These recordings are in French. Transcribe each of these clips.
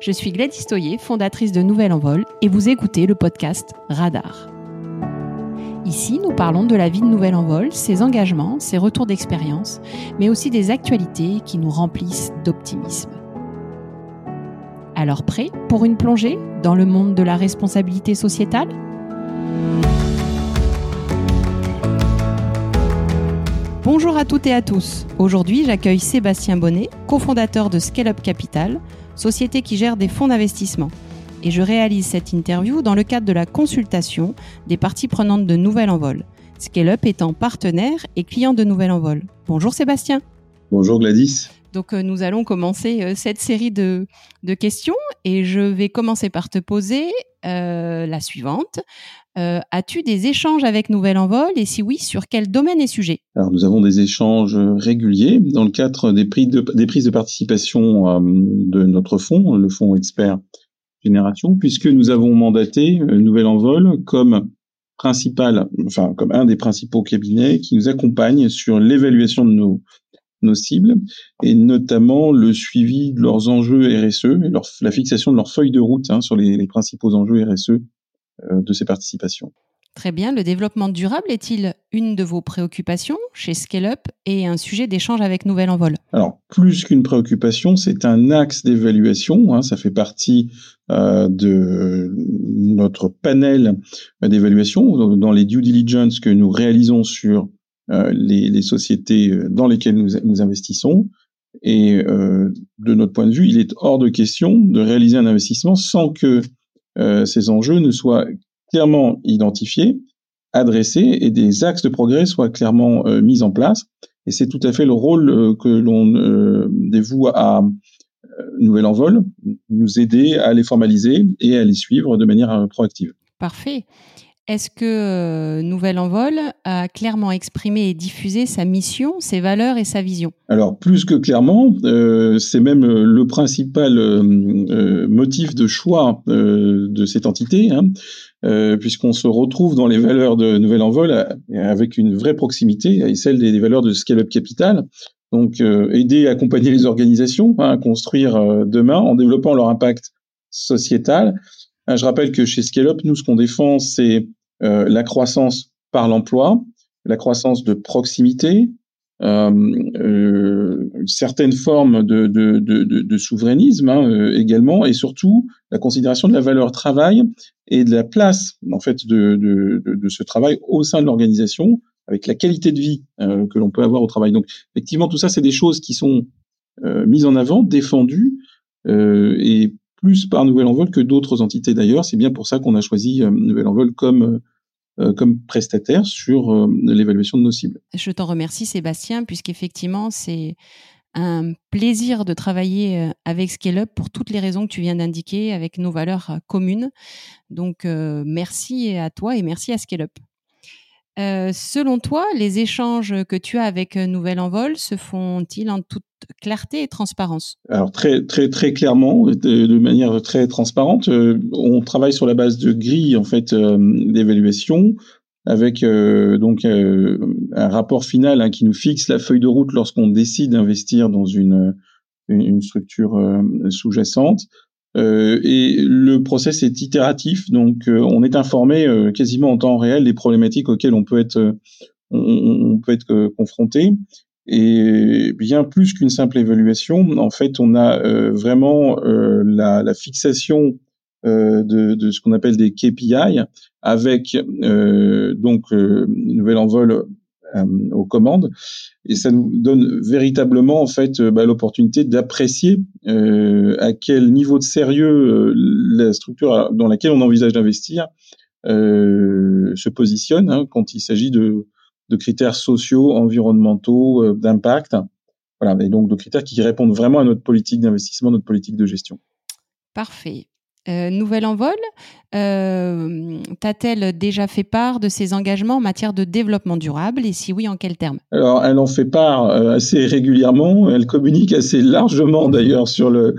Je suis Gladys Toyer, fondatrice de Nouvelle Envol, et vous écoutez le podcast Radar. Ici, nous parlons de la vie de Nouvelle Envol, ses engagements, ses retours d'expérience, mais aussi des actualités qui nous remplissent d'optimisme. Alors prêt pour une plongée dans le monde de la responsabilité sociétale? Bonjour à toutes et à tous. Aujourd'hui, j'accueille Sébastien Bonnet, cofondateur de Scale Up Capital, société qui gère des fonds d'investissement. Et je réalise cette interview dans le cadre de la consultation des parties prenantes de Nouvelle Envol. Scale Up étant partenaire et client de Nouvelle Envol. Bonjour Sébastien. Bonjour Gladys. Donc euh, nous allons commencer euh, cette série de, questions et je vais commencer par te poser euh, la suivante. As-tu des échanges avec Nouvelle Envol et si oui, sur quel domaine et sujet? Alors nous avons des échanges réguliers dans le cadre des, prises de participation de notre fonds, le fonds expert génération, puisque nous avons mandaté Nouvelle Envol comme principal, enfin comme un des principaux cabinets qui nous accompagne sur l'évaluation de nos nos cibles, et notamment le suivi de leurs enjeux RSE et la fixation de leur feuille de route hein, sur les, principaux enjeux RSE euh, de ces participations. Très bien. Le développement durable est-il une de vos préoccupations chez ScaleUp et un sujet d'échange avec Nouvelle Envol? Alors, plus qu'une préoccupation, c'est un axe d'évaluation. Hein. ça fait partie euh, de notre panel d'évaluation dans les due diligence que nous réalisons sur euh, les, les, sociétés euh, dans lesquelles nous, nous investissons. Et euh, de notre point de vue, il est hors de question de réaliser un investissement sans que ces enjeux ne soient clairement identifiés, adressés et des axes de progrès soient clairement mis en place. Et c'est tout à fait le rôle que l'on dévoue à Nouvel Envol, nous aider à les formaliser et à les suivre de manière proactive. Parfait. Est-ce que euh, Nouvelle Envol a clairement exprimé et diffusé sa mission, ses valeurs et sa vision? Alors plus que clairement, euh, c'est même euh, le principal motif de choix de cette entité, hein, puisqu'on se retrouve dans les valeurs de Nouvelle Envol avec une vraie proximité, et celle des, valeurs de Scale Up Capital. Donc aider accompagner les organisations hein, à construire demain en développant leur impact sociétal. Je rappelle que chez Scale Up, nous, ce qu'on défend, c'est euh, la croissance par l'emploi, la croissance de proximité, euh, euh, une certaine forme de, de, de, de souverainisme hein, euh, également, et surtout la considération de la valeur travail et de la place en fait de, de, ce travail au sein de l'organisation, avec la qualité de vie euh, que l'on peut avoir au travail. Donc effectivement, tout ça, c'est des choses qui sont mises en avant, défendues, et plus par Nouvelle Envol que d'autres entités d'ailleurs. C'est bien pour ça qu'on a choisi euh, Nouvelle Envol comme euh, euh, comme prestataire sur l'évaluation de nos cibles. Je t'en remercie Sébastien, puisqu'effectivement c'est un plaisir de travailler avec Scale Up pour toutes les raisons que tu viens d'indiquer, avec nos valeurs communes. Donc merci à toi et merci à Scale Up. Euh, selon toi, les échanges que tu as avec euh, Nouvelle Envol se font-ils en toute clarté et transparence? Alors très très très clairement, de, manière très transparente, euh, on travaille sur la base de grilles en fait d'évaluation avec donc un rapport final hein, qui nous fixe la feuille de route lorsqu'on décide d'investir dans une une structure sous-jacente. Euh, et le process est itératif, donc euh, on est informé euh, quasiment en temps réel des problématiques auxquelles on peut être, on, peut être confronté. Et bien plus qu'une simple évaluation, en fait, on a vraiment la, fixation de, ce qu'on appelle des KPI avec donc nouvel envol aux commandes. Et ça nous donne véritablement en fait euh, bah, l'opportunité d'apprécier euh, à quel niveau de sérieux la structure dans laquelle on envisage d'investir se positionne hein, quand il s'agit de, de, critères sociaux, environnementaux, d'impact. Voilà, et donc de critères qui répondent vraiment à notre politique d'investissement, notre politique de gestion. Parfait. Euh, Nouvelle Envol, euh, t'a-t-elle déjà fait part de ses engagements en matière de développement durable et si oui, en quels termes Alors, elle en fait part euh, assez régulièrement. Elle communique assez largement d'ailleurs sur le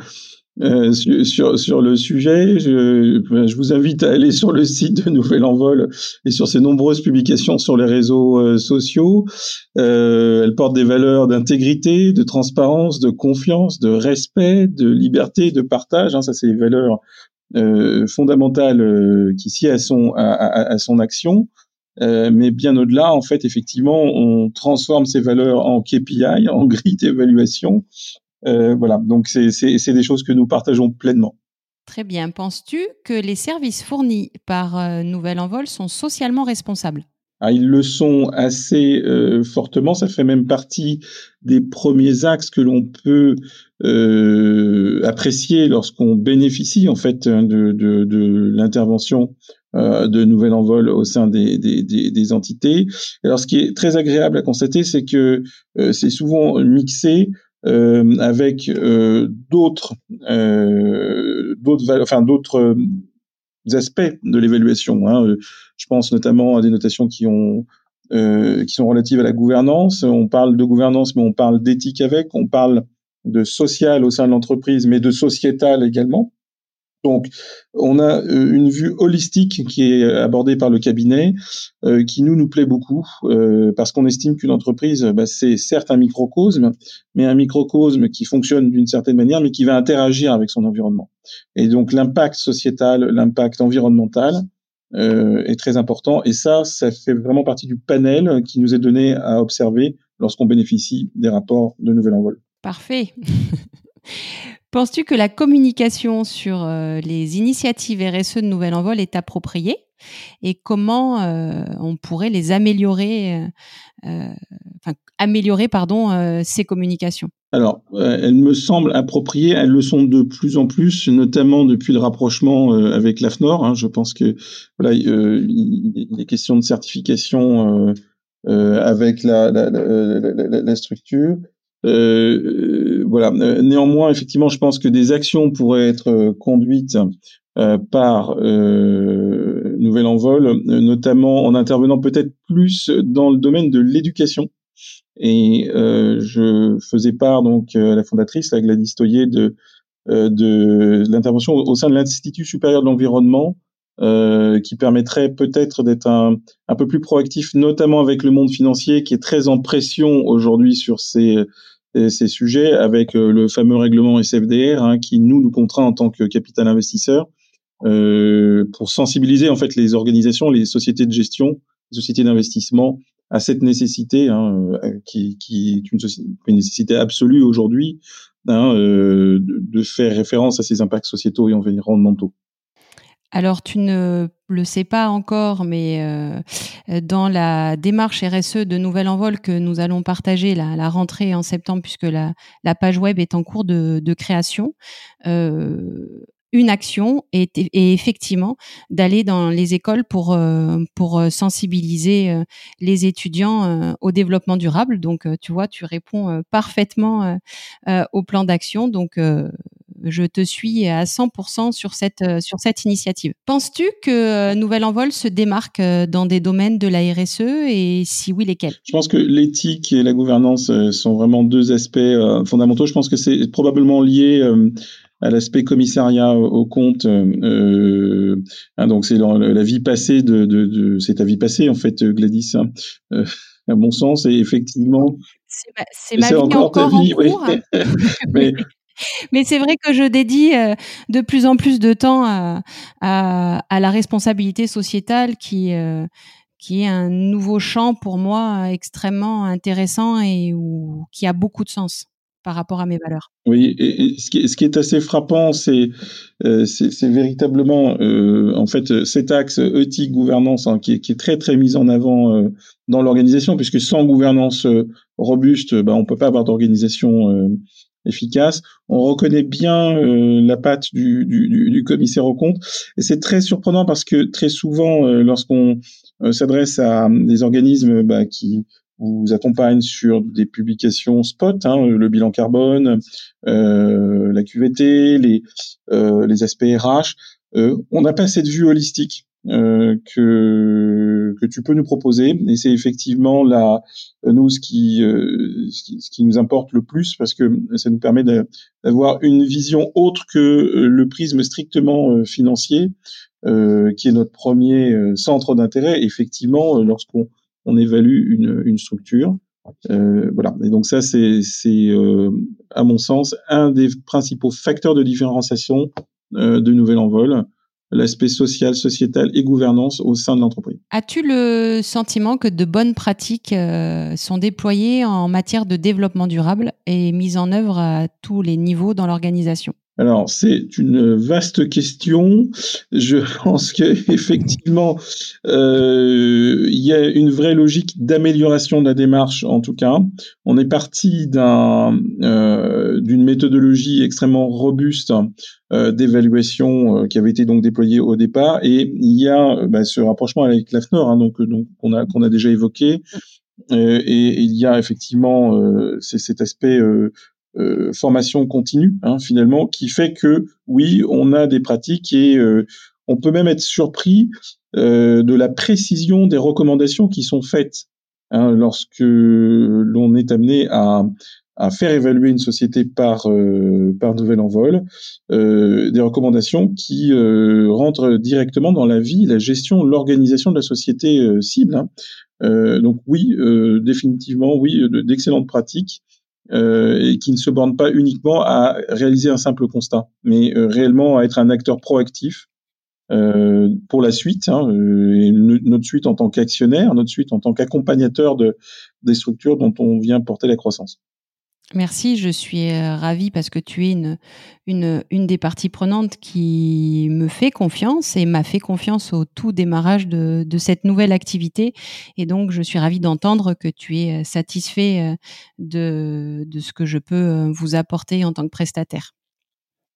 euh, sur, sur, le sujet. Je, vous invite à aller sur le site de Nouvel Envol et sur ses nombreuses publications sur les réseaux sociaux. Elle porte des valeurs d'intégrité, de transparence, de confiance, de respect, de liberté, de partage. Hein, ça, c'est les valeurs euh, fondamentales euh, qui s'y à son, à, à, à son action. Euh, mais bien au-delà, en fait, effectivement, on transforme ces valeurs en KPI, en grille d'évaluation, voilà, donc c'est des choses que nous partageons pleinement. Très bien. Penses-tu que les services fournis par Nouvel Envol sont socialement responsables? Ah, ils le sont assez euh, fortement. Ça fait même partie des premiers axes que l'on peut euh, apprécier lorsqu'on bénéficie en fait de, de, de l'intervention euh, de Nouvel Envol au sein des, des, des, des, entités. Alors, ce qui est très agréable à constater, c'est que euh, c'est souvent mixé euh, avec euh, d'autres d'autres enfin d'autres aspects de l'évaluation. Hein. Je pense notamment à des notations qui ont euh, qui sont relatives à la gouvernance. On parle de gouvernance, mais on parle d'éthique avec. On parle de social au sein de l'entreprise, mais de sociétal également. Donc, on a euh, une vue holistique qui est abordée par le cabinet, euh, qui nous nous plaît beaucoup, euh, parce qu'on estime qu'une entreprise, bah, c'est certes un microcosme, mais un microcosme qui fonctionne d'une certaine manière, mais qui va interagir avec son environnement. Et donc, l'impact sociétal, l'impact environnemental est très important. Et ça, ça fait vraiment partie du panel qui nous est donné à observer lorsqu'on bénéficie des rapports de Nouvel Envol. Parfait. Penses-tu que la communication sur euh, les initiatives RSE de Nouvel Envol est appropriée et comment euh, on pourrait les améliorer, euh, enfin, améliorer pardon, ces communications? Alors, elles me semblent appropriées, elles le sont de plus en plus, notamment depuis le rapprochement avec l'AFNOR. Hein. je pense que voilà, il est question de certification avec la, la, structure. Voilà. Néanmoins, effectivement, je pense que des actions pourraient être euh, conduites euh, par Nouvel Envol, notamment en intervenant peut-être plus dans le domaine de l'éducation. Et je faisais part donc à la fondatrice, la Gladys Toyer, de, de l'intervention au sein de l'Institut supérieur de l'environnement, euh, qui permettrait peut-être d'être un, un, peu plus proactif, notamment avec le monde financier qui est très en pression aujourd'hui sur ces, ces sujets, avec euh, le fameux règlement SFDR hein, qui nous nous contraint en tant que capital investisseur euh, pour sensibiliser en fait les organisations, les sociétés de gestion, les sociétés d'investissement à cette nécessité hein, euh, qui, qui, est une, nécessité absolue aujourd'hui hein, euh, de faire référence à ces impacts sociétaux et environnementaux. Alors, tu ne le sais pas encore, mais euh, dans la démarche RSE de Nouvel Envol que nous allons partager la, la rentrée en septembre, puisque la, page web est en cours de, création, euh, une action est, effectivement d'aller dans les écoles pour euh, pour sensibiliser les étudiants au développement durable. Donc, tu vois, tu réponds parfaitement au plan d'action. Donc je te suis à 100% sur cette, euh, sur cette initiative. Penses-tu que euh, Nouvelle Envol se démarque euh, dans des domaines de la RSE et si oui, lesquels? Je pense que l'éthique et la gouvernance sont vraiment deux aspects fondamentaux. Je pense que c'est probablement lié à l'aspect commissariat au compte. Euh, hein, donc c'est la, vie passée de, de, de c'est ta vie passée en fait, Gladys. Hein, à mon sens, et effectivement. C'est ma, vie encore, encore ta vie, en cours. Mais mais c'est vrai que je dédie euh, de plus en plus de temps à, la responsabilité sociétale qui, euh, qui est un nouveau champ pour moi extrêmement intéressant et qui a beaucoup de sens par rapport à mes valeurs. Oui, ce, qui, est assez frappant, c'est euh, véritablement euh, en fait cet axe éthique gouvernance hein, qui, est, très très mis en avant euh, dans l'organisation, puisque sans gouvernance robuste, ben, on peut pas avoir d'organisation efficace. On reconnaît bien euh, la patte du, commissaire au compte. Et c'est très surprenant parce que très souvent, euh, lorsqu'on euh, s'adresse à des organismes bah, qui vous accompagnent sur des publications spot, hein, le bilan carbone, la QVT, les, les aspects RH, on n'a pas cette vue holistique que que tu peux nous proposer. Et c'est effectivement la nous ce qui, euh, ce qui, ce qui nous importe le plus parce que ça nous permet d'avoir une vision autre que le prisme strictement financier, qui est notre premier centre d'intérêt. Effectivement, lorsqu'on on évalue une, une structure. Euh, voilà. Et donc ça, c'est, c'est euh, à mon sens un des principaux facteurs de différenciation euh, de Nouvel Envol, l'aspect social, sociétal et gouvernance au sein de l'entreprise. As-tu le sentiment que de bonnes pratiques euh, sont déployées en matière de développement durable et mises en œuvre à tous les niveaux dans l'organisation? Alors, c'est une vaste question. Je pense qu'effectivement, euh, il y a une vraie logique d'amélioration de la démarche, en tout cas. On est parti d'un, euh, d'une méthodologie extrêmement robuste euh, d'évaluation euh, qui avait été donc déployée au départ, et il y a bah, ce rapprochement avec l'AFNOR, hein, donc, donc qu'on a, qu'on a déjà évoqué. Euh, et, il y a effectivement cet aspect euh, formation continue hein, finalement qui fait que oui on a des pratiques et euh, on peut même être surpris euh, de la précision des recommandations qui sont faites hein, lorsque l'on est amené à, à faire évaluer une société par par nouvel envol, des recommandations qui rentrent directement dans la vie, la gestion, l'organisation de la société cible. Hein. donc oui, définitivement oui, d'excellentes pratiques euh, et qui ne se borne pas uniquement à réaliser un simple constat, mais euh, réellement à être un acteur proactif euh, pour la suite, hein, et notre suite en tant qu'actionnaire, notre suite en tant qu'accompagnateur de, des structures dont on vient porter la croissance. Merci, je suis euh, ravie parce que tu es une, une, une, des parties prenantes qui me fait confiance et m'a fait confiance au tout démarrage de, de, cette nouvelle activité. Et donc, je suis ravie d'entendre que tu es euh, satisfait euh, de, de ce que je peux vous apporter en tant que prestataire.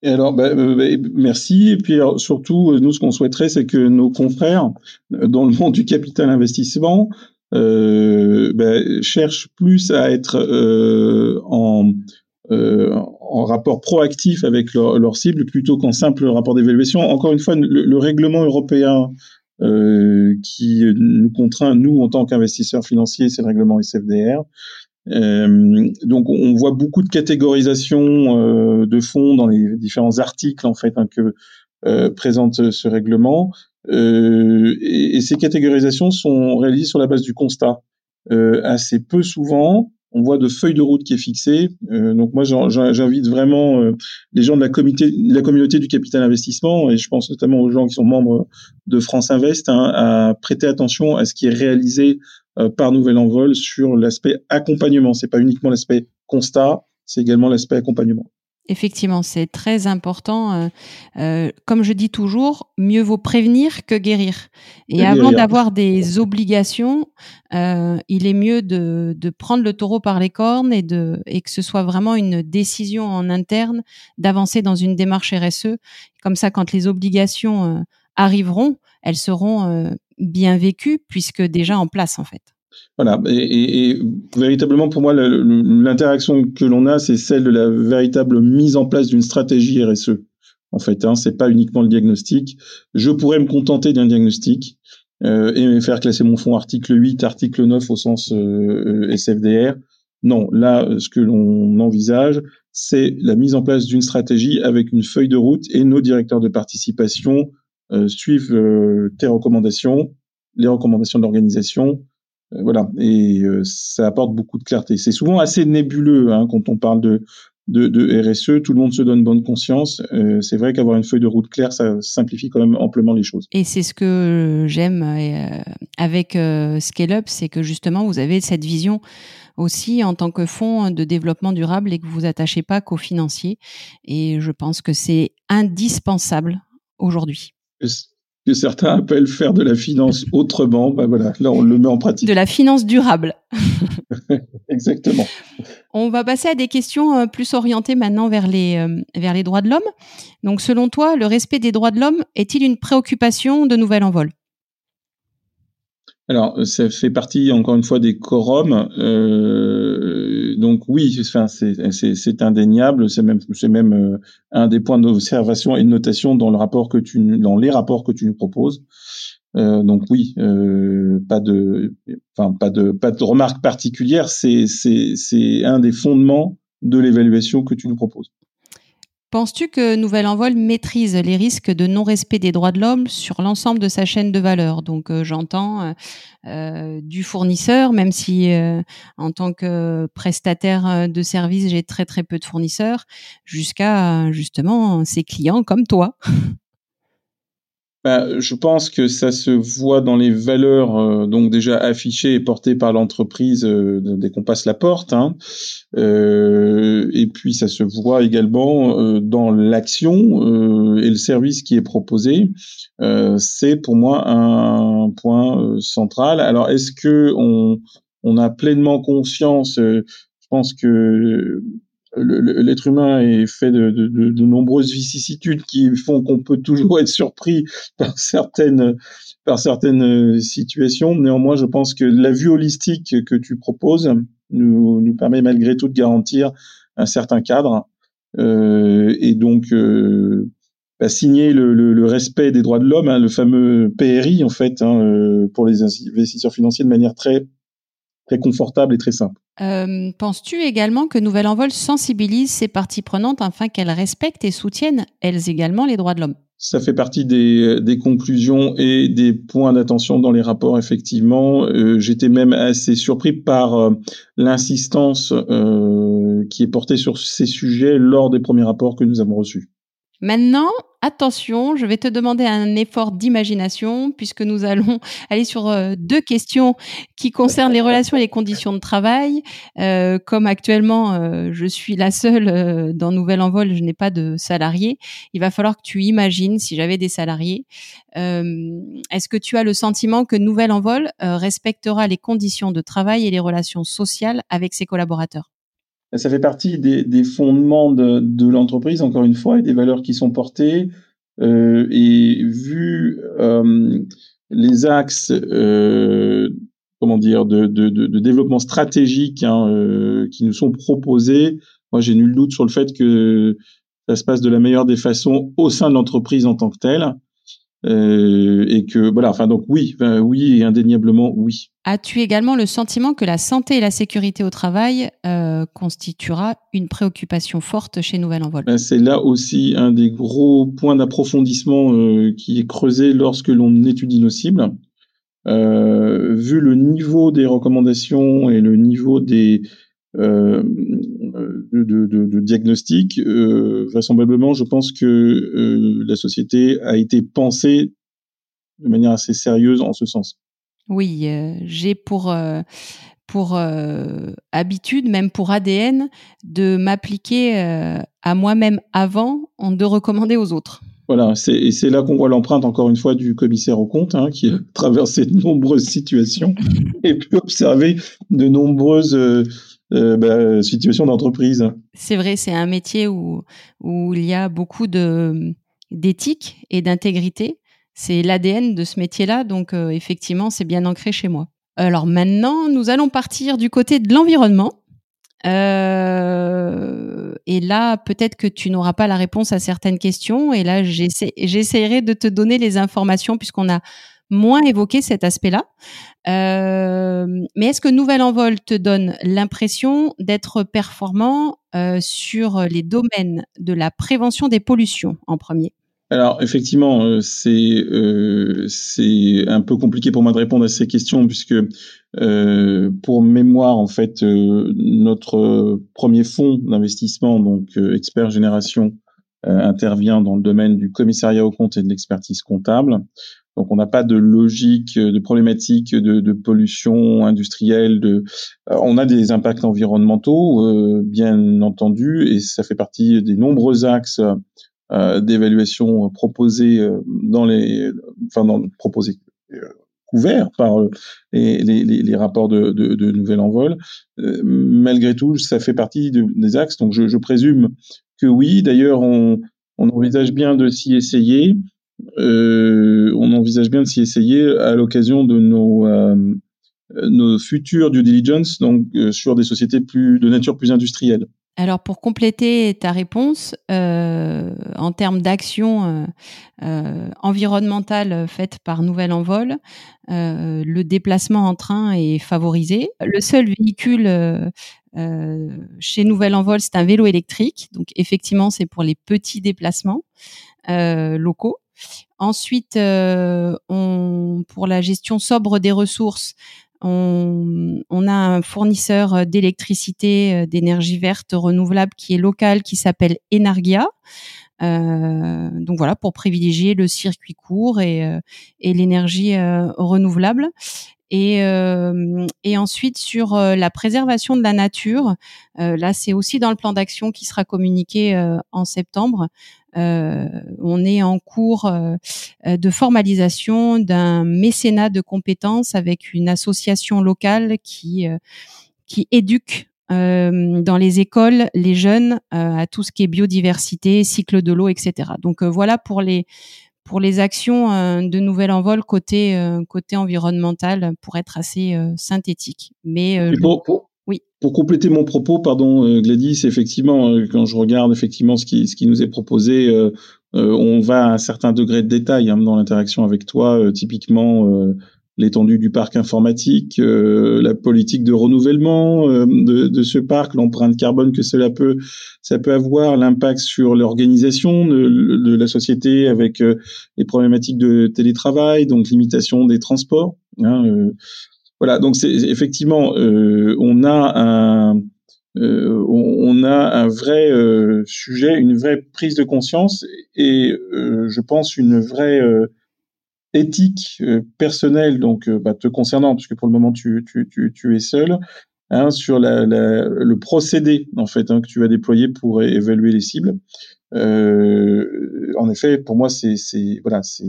Alors, bah, bah, merci. Et puis surtout, nous, ce qu'on souhaiterait, c'est que nos confrères dans le monde du capital investissement ben, cherchent plus à être euh, en, euh, en rapport proactif avec leur, leur cible plutôt qu'en simple rapport d'évaluation. Encore une fois, le, règlement européen euh, qui nous contraint, nous, en tant qu'investisseurs financiers, c'est le règlement SFDR. Euh, donc, on voit beaucoup de catégorisation euh, de fonds dans les différents articles en fait hein, que présente ce règlement. Euh, et, et, ces catégorisations sont réalisées sur la base du constat. Euh, assez peu souvent, on voit de feuilles de route qui est fixée. Euh, donc moi, j'invite vraiment euh, les gens de la, comité, la communauté du capital investissement, et je pense notamment aux gens qui sont membres de France Invest, hein, à prêter attention à ce qui est réalisé euh, par Nouvel Envol sur l'aspect accompagnement. C'est pas uniquement l'aspect constat, c'est également l'aspect accompagnement. Effectivement, c'est très important. Euh, euh, comme je dis toujours, mieux vaut prévenir que guérir. Et avant d'avoir des obligations, euh, il est mieux de, de, prendre le taureau par les cornes et, de, et que ce soit vraiment une décision en interne d'avancer dans une démarche RSE. Comme ça, quand les obligations arriveront, elles seront bien vécues puisque déjà en place en fait. Voilà, et, véritablement pour moi, l'interaction que l'on a, c'est celle de la véritable mise en place d'une stratégie RSE. En fait, hein, c'est pas uniquement le diagnostic. Je pourrais me contenter d'un diagnostic euh, et faire classer mon fonds article 8, article 9 au sens euh, SFDR. Non, là, ce que l'on envisage, c'est la mise en place d'une stratégie avec une feuille de route et nos directeurs de participation euh, suivent euh, tes recommandations, les recommandations de l'organisation euh, voilà, et euh, ça apporte beaucoup de clarté. C'est souvent assez nébuleux hein, quand on parle de, de, de, RSE, tout le monde se donne bonne conscience. Euh, c'est vrai qu'avoir une feuille de route claire, ça simplifie quand même amplement les choses. Et c'est ce que j'aime avec Scale Up, c'est que justement, vous avez cette vision aussi en tant que fonds de développement durable et que vous attachez pas qu'aux financiers. Et je pense que c'est indispensable aujourd'hui que certains appellent faire de la finance autrement, ben voilà, là on le met en pratique. De la finance durable. Exactement. On va passer à des questions euh, plus orientées maintenant vers les, euh, vers les droits de l'homme. Donc selon toi, le respect des droits de l'homme est-il une préoccupation de Nouvel Envol? Alors, ça fait partie encore une fois des quorums. Euh, donc oui, c'est indéniable. C'est même, c'est même euh, un des points d'observation et de notation dans le rapport que tu, dans les rapports que tu nous proposes. donc oui, pas de, enfin pas de, pas de remarque particulière. C'est c'est c'est un des fondements de l'évaluation que tu nous proposes. Penses-tu que Nouvel Envol maîtrise les risques de non-respect des droits de l'homme sur l'ensemble de sa chaîne de valeur? Donc euh, j'entends euh, euh, du fournisseur, même si en tant que prestataire de service, j'ai très très peu de fournisseurs, jusqu'à justement ses clients comme toi. Bah, je pense que ça se voit dans les valeurs euh, donc déjà affichées et portées par l'entreprise euh, dès qu'on passe la porte. Hein. Euh, et puis ça se voit également euh, dans l'action et le service qui est proposé. C'est pour moi un point central. Alors est-ce que on, on a pleinement conscience Je pense que l'être humain est fait de, de, de, nombreuses vicissitudes qui font qu'on peut toujours être surpris par certaines par certaines situations. Néanmoins, je pense que la vue holistique que tu proposes nous, nous permet malgré tout de garantir un certain cadre euh, et donc euh, bah, signer le, le, le, respect des droits de l'homme, hein, le fameux PRI en fait, hein, euh, pour les investisseurs financiers de manière très très confortable et très simple. Euh, penses-tu également que Nouvel Envol sensibilise ses parties prenantes afin qu'elles respectent et soutiennent elles également les droits de l'homme? Ça fait partie des, des, conclusions et des points d'attention dans les rapports, effectivement. Euh, J'étais même assez surpris par euh, l'insistance euh, qui est portée sur ces sujets lors des premiers rapports que nous avons reçus. Maintenant, attention, je vais te demander un effort d'imagination puisque nous allons aller sur euh, deux questions qui concernent les relations et les conditions de travail. Euh, comme actuellement, euh, je suis la seule dans Nouvel Envol, je n'ai pas de salariés. Il va falloir que tu imagines si j'avais des salariés. Est-ce que tu as le sentiment que Nouvel Envol respectera les conditions de travail et les relations sociales avec ses collaborateurs? Ça fait partie des, fondements de, l'entreprise, encore une fois, et des valeurs qui sont portées. Euh, et vu euh, les axes, euh, comment dire, de, développement stratégique hein, qui nous sont proposés, moi j'ai nul doute sur le fait que ça se passe de la meilleure des façons au sein de l'entreprise en tant que telle. Euh, et que voilà, enfin donc oui, oui et indéniablement oui. As-tu également le sentiment que la santé et la sécurité au travail euh, constituera une préoccupation forte chez Nouvelle Envol? Ben, C'est là aussi un des gros points d'approfondissement euh, qui est creusé lorsque l'on étudie nos cibles. Euh, vu le niveau des recommandations et le niveau des euh, de, de, de, diagnostic, euh, vraisemblablement, je pense que euh, la société a été pensée de manière assez sérieuse en ce sens. Oui, j'ai pour pour habitude, même pour ADN, de m'appliquer à moi-même avant en de recommander aux autres. Voilà, et c'est là qu'on voit l'empreinte, encore une fois, du commissaire au compte, hein, qui a traversé de nombreuses situations et pu observer de nombreuses euh, bah, situation d'entreprise. C'est vrai, c'est un métier où, où il y a beaucoup d'éthique et d'intégrité. C'est l'ADN de ce métier-là, donc euh, effectivement, c'est bien ancré chez moi. Alors maintenant, nous allons partir du côté de l'environnement. Euh, et là, peut-être que tu n'auras pas la réponse à certaines questions. Et là, j'essaierai de te donner les informations puisqu'on a moins évoqué cet aspect-là. Euh, mais est-ce que Nouvel Envol te donne l'impression d'être performant euh, sur les domaines de la prévention des pollutions en premier? Alors effectivement, euh, c'est euh, c'est un peu compliqué pour moi de répondre à ces questions puisque pour mémoire en fait notre premier fonds d'investissement donc Expert Génération intervient dans le domaine du commissariat au compte et de l'expertise comptable. Donc on n'a pas de logique, de problématique de, pollution industrielle. De, euh, on a des impacts environnementaux, euh, bien entendu, et ça fait partie des nombreux axes euh, d'évaluation proposés euh, dans les, enfin proposés couverts par les, rapports de, de, de Nouvel Envol. malgré tout, ça fait partie de, des axes. Donc je, je présume que oui. D'ailleurs, on envisage bien de s'y essayer. Euh, on envisage bien de s'y essayer à l'occasion de nos, euh, nos futurs due diligence, donc euh, sur des sociétés plus de nature plus industrielle. alors pour compléter ta réponse, en termes d'action euh, euh, environnementale faite par Nouvel Envol, le déplacement en train est favorisé. Le seul véhicule chez Nouvel Envol, c'est un vélo électrique. Donc effectivement, c'est pour les petits déplacements locaux. Ensuite, on, pour la gestion sobre des ressources, on, a un fournisseur d'électricité, euh, d'énergie verte renouvelable qui est local, qui s'appelle Enargia. Euh, donc voilà, pour privilégier le circuit court et, euh, l'énergie renouvelable. Et, et ensuite sur la préservation de la nature, là c'est aussi dans le plan d'action qui sera communiqué en septembre. Euh, on est en cours euh, de formalisation d'un mécénat de compétences avec une association locale qui euh, qui éduque dans les écoles les jeunes à tout ce qui est biodiversité, cycle de l'eau, etc. Donc voilà pour les pour les actions de nouvel envol côté côté environnemental pour être assez synthétique. Mais oui. Pour compléter mon propos, pardon, euh, Gladys, effectivement, euh, quand je regarde effectivement ce qui, ce qui nous est proposé, euh, on va à un certain degré de détail hein, dans l'interaction avec toi, typiquement l'étendue du parc informatique, la politique de renouvellement de, de, ce parc, l'empreinte carbone que cela peut, ça peut avoir, l'impact sur l'organisation de, de, la société avec les problématiques de télétravail, donc limitation des transports. Hein, voilà, donc c'est effectivement, euh, on a un, euh, on a un vrai euh, sujet, une vraie prise de conscience et je pense une vraie éthique personnelle, donc bah, te concernant, puisque pour le moment tu, tu, tu, tu es seul, hein, sur la, la, le procédé en fait hein, que tu vas déployer pour évaluer les cibles. en effet, pour moi, c'est voilà, c'est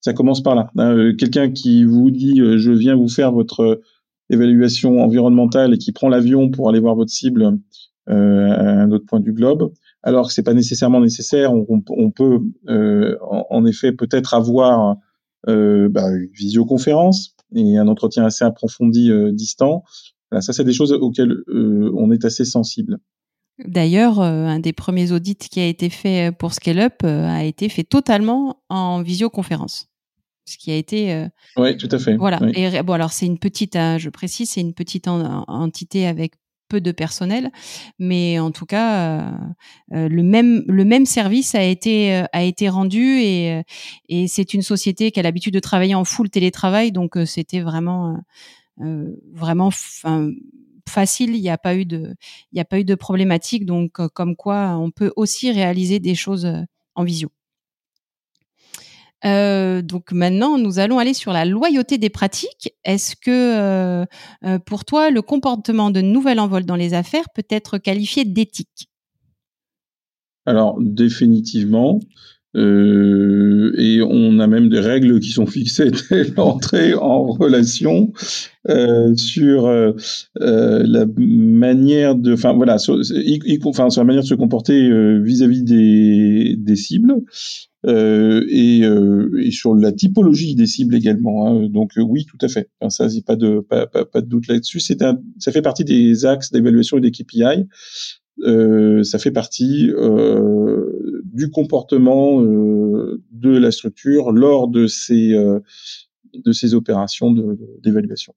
ça commence par là. Hein, euh, quelqu'un qui vous dit euh, je viens vous faire votre euh, évaluation environnementale et qui prend l'avion pour aller voir votre cible à un autre point du globe, alors que c'est pas nécessairement nécessaire. On, peut en, effet peut-être avoir bah, une visioconférence et un entretien assez approfondi distant. ça, c'est des choses auxquelles on est assez sensible. D'ailleurs, un des premiers audits qui a été fait pour Scale Up a été fait totalement en visioconférence ce qui a été. Euh, oui, tout à fait. Voilà. Et bon, alors c'est une petite, hein, je précise, c'est une petite entité avec peu de personnel, mais en tout cas, euh, euh, le même le même service a été a été rendu et et c'est une société qui a l'habitude de travailler en full télétravail, donc c'était vraiment vraiment facile. Il n'y a pas eu de il n'y a pas eu de problématique, donc comme quoi on peut aussi réaliser des choses en visio. Euh, donc maintenant, nous allons aller sur la loyauté des pratiques. Est-ce que euh, euh, pour toi, le comportement de nouvel envol dans les affaires peut être qualifié d'éthique? Alors définitivement. et on a même des règles qui sont fixées dès l'entrée en relation sur la manière de, enfin voilà, sur, la manière de se comporter vis-à- -vis des, des cibles. Euh, et, euh, et, sur la typologie des cibles également. Hein. Donc euh, oui, tout à fait. Enfin, ça, c'est pas de pas, pas, pas, de doute là-dessus. C'est un, ça fait partie des axes d'évaluation et des KPI. Euh, ça fait partie euh, du comportement de la structure lors de ces de ces opérations d'évaluation.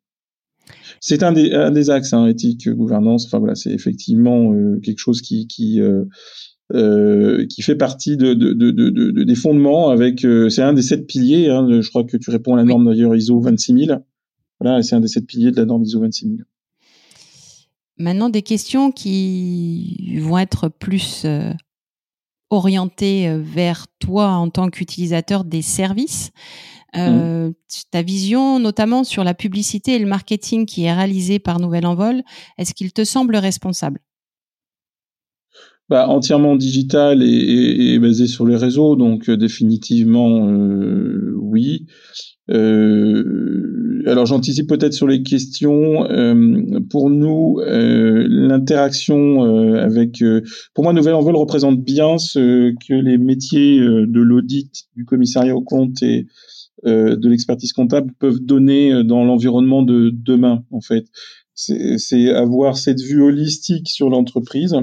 C'est un des, un des axes hein, éthique, gouvernance. Enfin voilà, c'est effectivement quelque chose qui, qui euh, qui fait partie de, de, de, de des fondements avec euh, c'est un des sept piliers hein, je crois que tu réponds à la norme d'ailleurs ISO 26000 voilà c'est un des sept piliers de la norme ISO 26000 maintenant des questions qui vont être plus euh, orientées vers toi en tant qu'utilisateur des services. Mmh. ta vision notamment sur la publicité et le marketing qui est réalisé par Nouvel Envol est-ce qu'il te semble responsable? Bah, entièrement digital et, et, basé sur les réseaux, donc euh, définitivement euh, oui. Euh, alors j'anticipe peut-être sur les questions. Euh, pour nous, euh, l'interaction avec, pour moi, Nouvelle Envol représente bien ce que les métiers de l'audit, du commissariat au compte et de l'expertise comptable peuvent donner dans l'environnement de demain, en fait. C'est avoir cette vue holistique sur l'entreprise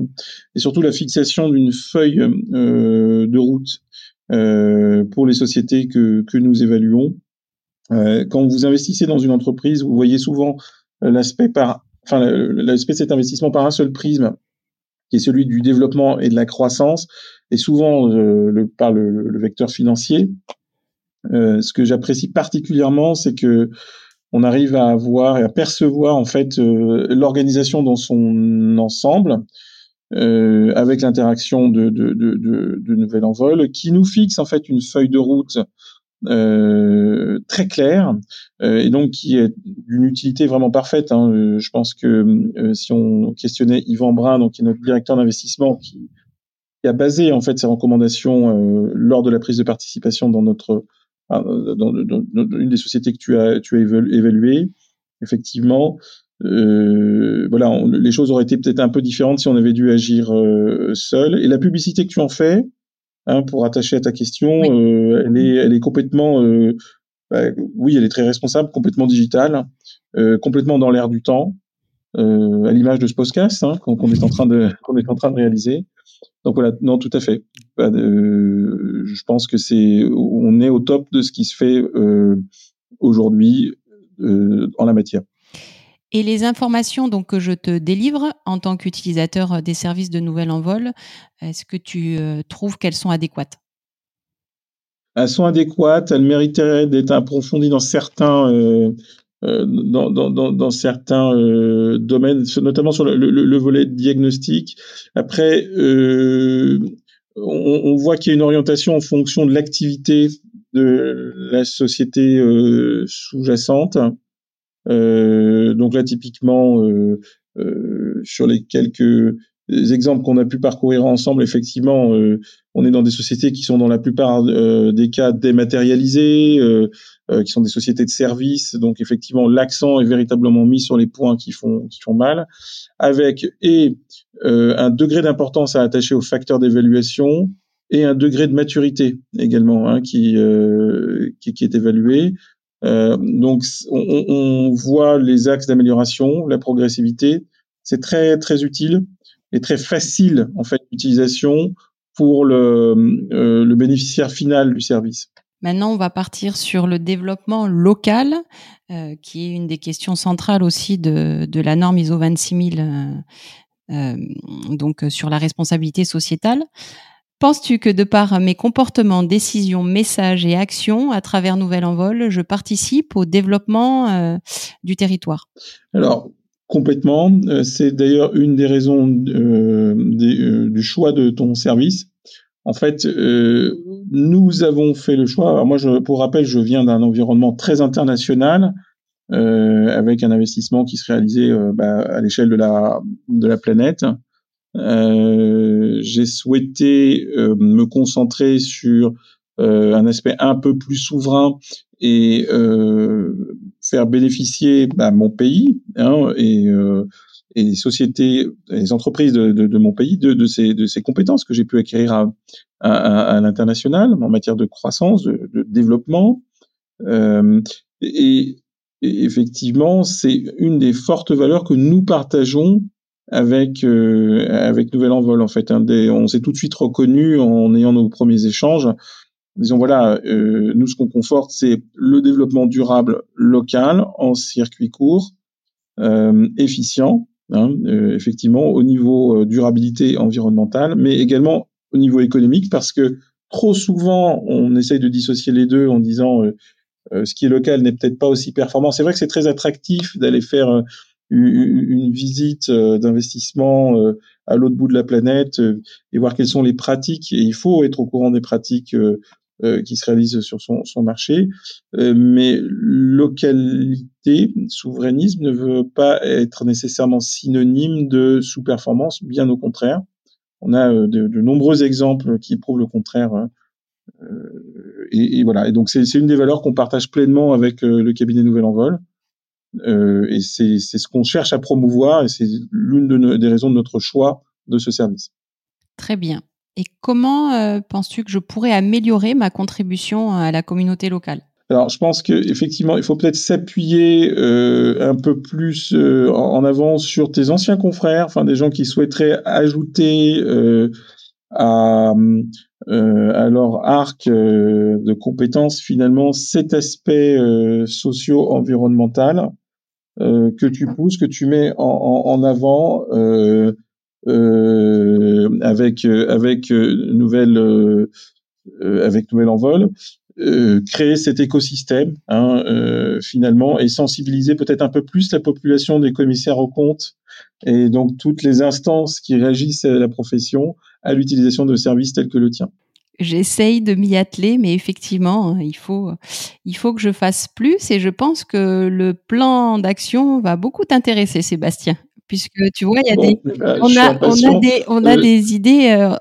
et surtout la fixation d'une feuille euh, de route euh, pour les sociétés que, que nous évaluons. Euh, quand vous investissez dans une entreprise, vous voyez souvent l'aspect par, enfin l'aspect de cet investissement par un seul prisme, qui est celui du développement et de la croissance, et souvent le, par le, le vecteur financier. ce que j'apprécie particulièrement, c'est que on arrive à avoir et à percevoir en fait euh, l'organisation dans son ensemble euh, avec l'interaction de, de, de, de, de Nouvel Envol qui nous fixe en fait une feuille de route euh, très claire euh, et donc qui est d'une utilité vraiment parfaite. Hein. Euh, je pense que si on questionnait Yvan Brun, donc qui est notre directeur d'investissement, qui, qui, a basé en fait ses recommandations lors de la prise de participation dans notre euh, dans, une des sociétés que tu as, tu as évaluées, effectivement, euh, voilà, les choses auraient été peut-être un peu différentes si on avait dû agir euh, seul. Et la publicité que tu en fais, hein, pour attacher à ta question, euh, elle, est, elle est complètement, euh, bah, oui, elle est très responsable, complètement digitale, euh, complètement dans l'air du temps, à l'image de ce podcast hein, qu'on est en train de qu'on est en train de réaliser. Donc voilà, non, tout à fait. Je pense que c'est, on est au top de ce qui se fait euh, aujourd'hui euh, en la matière. Et les informations donc que je te délivre en tant qu'utilisateur des services de Nouvelle Envol, est-ce que tu euh, trouves qu'elles sont adéquates? Elles sont adéquates. Elles mériteraient d'être approfondies dans certains euh, dans, dans, dans, certains euh, domaines, notamment sur le, le, volet diagnostic. Après, on, on, voit qu'il y a une orientation en fonction de l'activité de la société sous-jacente. donc là, typiquement, sur les quelques exemples qu'on a pu parcourir ensemble, effectivement, on est dans des sociétés qui sont dans la plupart des cas dématérialisées, euh, qui sont des sociétés de services. Donc effectivement, l'accent est véritablement mis sur les points qui font qui font mal, avec et euh, un degré d'importance à attacher aux facteurs d'évaluation et un degré de maturité également hein, qui, euh, qui, qui est évalué. Euh, donc on, on, voit les axes d'amélioration, la progressivité. C'est très très utile et très facile en fait d'utilisation pour le, euh, le bénéficiaire final du service. Maintenant, on va partir sur le développement local, euh, qui est une des questions centrales aussi de, de la norme ISO 26000, euh, euh, donc sur la responsabilité sociétale. Penses-tu que de par mes comportements, décisions, messages et actions à travers Nouvel Envol, je participe au développement du territoire? Alors, complètement. C'est d'ailleurs une des raisons des, du choix de ton service en fait, euh, nous avons fait le choix. Alors moi, je, pour rappel, je viens d'un environnement très international, euh, avec un investissement qui se réalisait euh, bah, à l'échelle de la de la planète. J'ai souhaité me concentrer sur un aspect un peu plus souverain et faire bénéficier bah, mon pays hein, et et les sociétés, les entreprises de, de, de mon pays de, de, ces, de ces compétences que j'ai pu acquérir à, à, à l'international en matière de croissance, de, de développement. Euh, et, et, effectivement, c'est une des fortes valeurs que nous partageons avec euh, avec Nouvel Envol. En fait, hein, des, on s'est tout de suite reconnu en ayant nos premiers échanges. Disons voilà, euh, nous ce qu'on conforte, c'est le développement durable local en circuit court, euh, efficient Hein, euh, effectivement, au niveau euh, durabilité environnementale, mais également au niveau économique, parce que trop souvent, on essaye de dissocier les deux en disant euh, ce qui est local n'est peut-être pas aussi performant. C'est vrai que c'est très attractif d'aller faire une visite d'investissement à l'autre bout de la planète et voir quelles sont les pratiques. Et il faut être au courant des pratiques euh, qui se réalise sur son, son marché. Euh, mais localité, souverainisme ne veut pas être nécessairement synonyme de sous-performance, bien au contraire. On a euh, de, de, nombreux exemples qui prouvent le contraire. Hein. Et, et, voilà. Et donc c'est une des valeurs qu'on partage pleinement avec le cabinet Nouvel Envol. Euh, et c'est ce qu'on cherche à promouvoir et c'est l'une de des raisons de notre choix de ce service. Très bien. Et comment euh, penses-tu que je pourrais améliorer ma contribution à la communauté locale? Alors, je pense qu'effectivement, il faut peut-être s'appuyer un peu plus en avant sur tes anciens confrères, enfin des gens qui souhaiteraient ajouter à, à leur arc de compétences finalement cet aspect socio-environnemental que tu pousses, que tu mets en, en, en avant. Euh, avec avec nouvelle avec nouvelle envol euh, créer cet écosystème hein, euh, finalement et sensibiliser peut-être un peu plus la population des commissaires aux comptes et donc toutes les instances qui réagissent à la profession à l'utilisation de services tels que le tien. J'essaye de m'y atteler, mais effectivement, il faut, il faut que je fasse plus et je pense que le plan d'action va beaucoup t'intéresser, Sébastien, puisque tu vois, il y a des, bah, on, a, on, a, des, on a euh, des idées euh,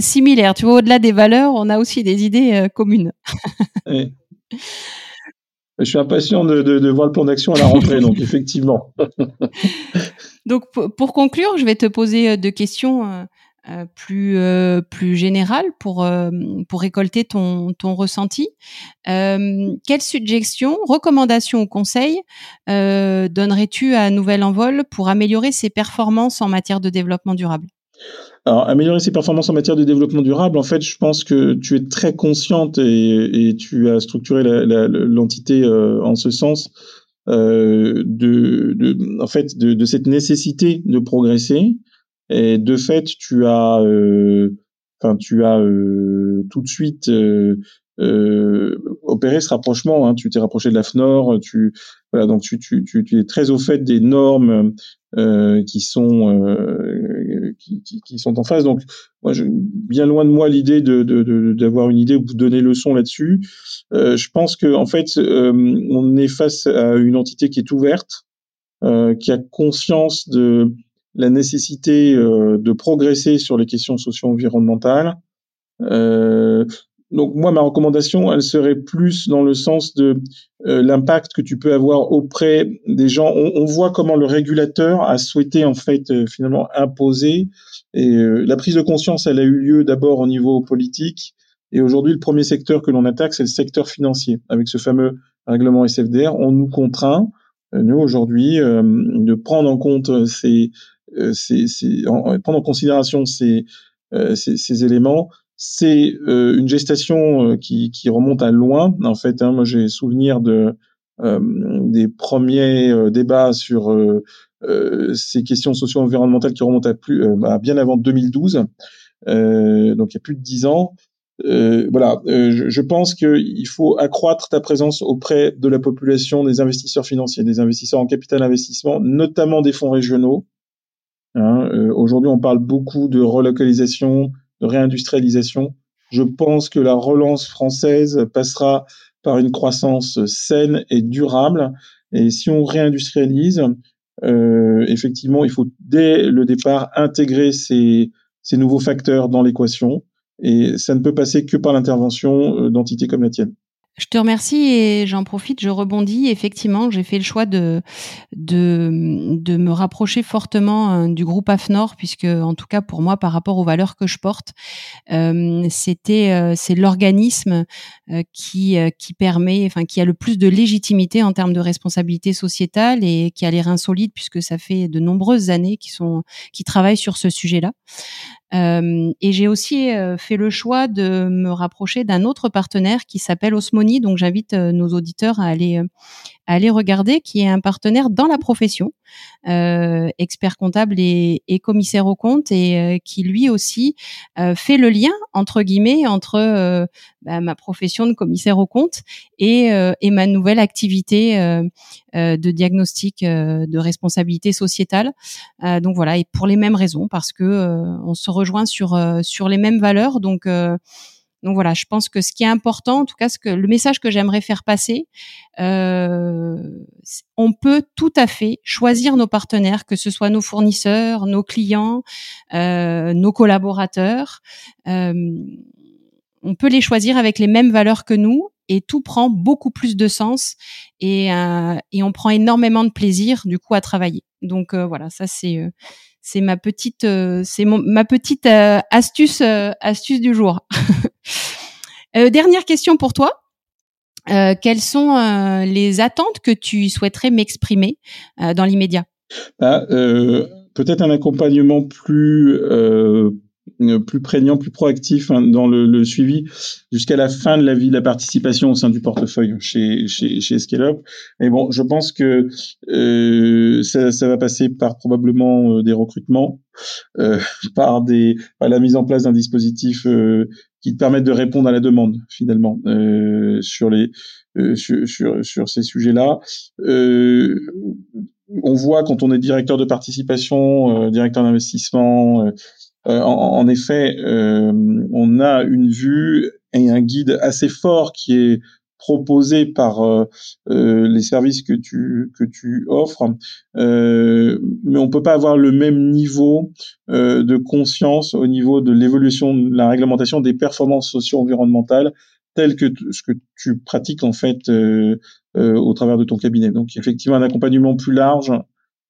similaires. Tu vois, au-delà des valeurs, on a aussi des idées euh, communes. Je suis impatient de, de, voir le plan d'action à la rentrée, donc effectivement. donc pour conclure, je vais te poser deux questions euh, plus euh, plus général pour euh, pour récolter ton ton ressenti. quelles suggestions, recommandations ou conseils donnerais-tu à Nouvel Envol pour améliorer ses performances en matière de développement durable? Alors, améliorer ses performances en matière de développement durable, en fait, je pense que tu es très consciente et, tu as structuré l'entité en ce sens de, de, en fait, de, cette nécessité de progresser, et de fait, tu as, euh, enfin, tu as euh, tout de suite euh, opéré ce rapprochement. Hein. Tu t'es rapproché de la FNOR. Tu, voilà, donc tu, tu, tu, tu es très au fait des normes qui sont qui, qui, qui, sont en face. Donc, moi, je, bien loin de moi l'idée de d'avoir de, une idée ou de donner leçon là-dessus. je pense que en fait, on est face à une entité qui est ouverte, qui a conscience de la nécessité euh, de progresser sur les questions socio-environnementales. Euh, donc moi, ma recommandation, elle serait plus dans le sens de euh, l'impact que tu peux avoir auprès des gens. On, on, voit comment le régulateur a souhaité en fait finalement imposer. Et la prise de conscience, elle a eu lieu d'abord au niveau politique. Et aujourd'hui, le premier secteur que l'on attaque, c'est le secteur financier. Avec ce fameux règlement SFDR, on nous contraint, nous aujourd'hui, de prendre en compte ces, euh, c'est, prendre en considération ces, euh, ces, ces éléments, c'est euh, une gestation qui, qui, remonte à loin. En fait, hein, moi j'ai souvenir de des premiers débats sur ces questions socio-environnementales qui remontent à plus à bien avant 2012, donc il y a plus de dix ans. Euh, voilà, je, je, pense qu'il faut accroître ta présence auprès de la population, des investisseurs financiers, des investisseurs en capital investissement, notamment des fonds régionaux, Hein, euh, Aujourd'hui, on parle beaucoup de relocalisation, de réindustrialisation. Je pense que la relance française passera par une croissance saine et durable. Et si on réindustrialise, euh, effectivement, il faut dès le départ intégrer ces, ces nouveaux facteurs dans l'équation. Et ça ne peut passer que par l'intervention euh, d'entités comme la tienne. Je te remercie et j'en profite, je rebondis. Effectivement, j'ai fait le choix de, de, de me rapprocher fortement euh, du groupe AFNOR, puisque en tout cas pour moi, par rapport aux valeurs que je porte, euh, c'était euh, c'est l'organisme qui qui permet, enfin qui a le plus de légitimité en termes de responsabilité sociétale et qui a les reins solides, puisque ça fait de nombreuses années qu'ils sont qui travaillent sur ce sujet-là. Euh, et j'ai aussi euh, fait le choix de me rapprocher d'un autre partenaire qui s'appelle Osmoni. Donc j'invite euh, nos auditeurs à aller aller regarder, qui est un partenaire dans la profession, euh, expert comptable et, et, commissaire au compte, et euh, qui lui aussi euh, fait le lien entre guillemets entre bah, ma profession de commissaire au compte et, et ma nouvelle activité de diagnostic de responsabilité sociétale. donc voilà, et pour les mêmes raisons, parce que on se rejoint sur sur les mêmes valeurs, donc donc voilà, je pense que ce qui est important, en tout cas, que le message que j'aimerais faire passer, euh, on peut tout à fait choisir nos partenaires, que ce soit nos fournisseurs, nos clients, euh, nos collaborateurs. Euh, on peut les choisir avec les mêmes valeurs que nous et tout prend beaucoup plus de sens et, euh, et on prend énormément de plaisir du coup à travailler. Donc euh, voilà, ça c'est euh, ma petite c'est ma petite astuce astuce du jour. dernière question pour toi. quelles sont les attentes que tu souhaiterais m'exprimer dans l'immédiat? Bah, Peut-être un accompagnement plus euh, plus prégnant, plus proactif hein, dans le, le suivi jusqu'à la fin de la vie de la participation au sein du portefeuille chez, chez, chez Scale Et bon, je pense que euh, ça, ça, va passer par probablement euh, des recrutements, euh, par, des, par la mise en place d'un dispositif euh, qui te permette de répondre à la demande finalement sur les sur, sur, sur ces sujets-là. on voit quand on est directeur de participation, directeur d'investissement, euh, en, effet, euh, on a une vue et un guide assez fort qui est proposé par euh, les services que tu que tu offres, mais on peut pas avoir le même niveau de conscience au niveau de l'évolution de la réglementation des performances socio-environnementales telles que ce que tu pratiques en fait au travers de ton cabinet. Donc effectivement, un accompagnement plus large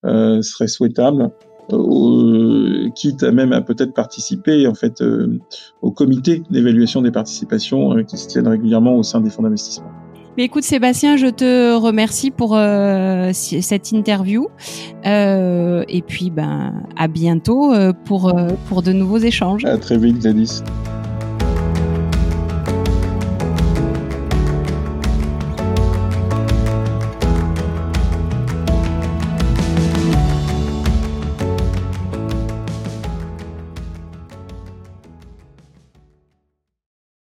serait souhaitable. Euh, quitte à même à peut-être participer en fait euh, au comité d'évaluation des participations euh, qui se tiennent régulièrement au sein des fonds d'investissement. Mais écoute Sébastien, je te remercie pour cette interview et puis ben à bientôt pour pour de nouveaux échanges. À très vite Gladys.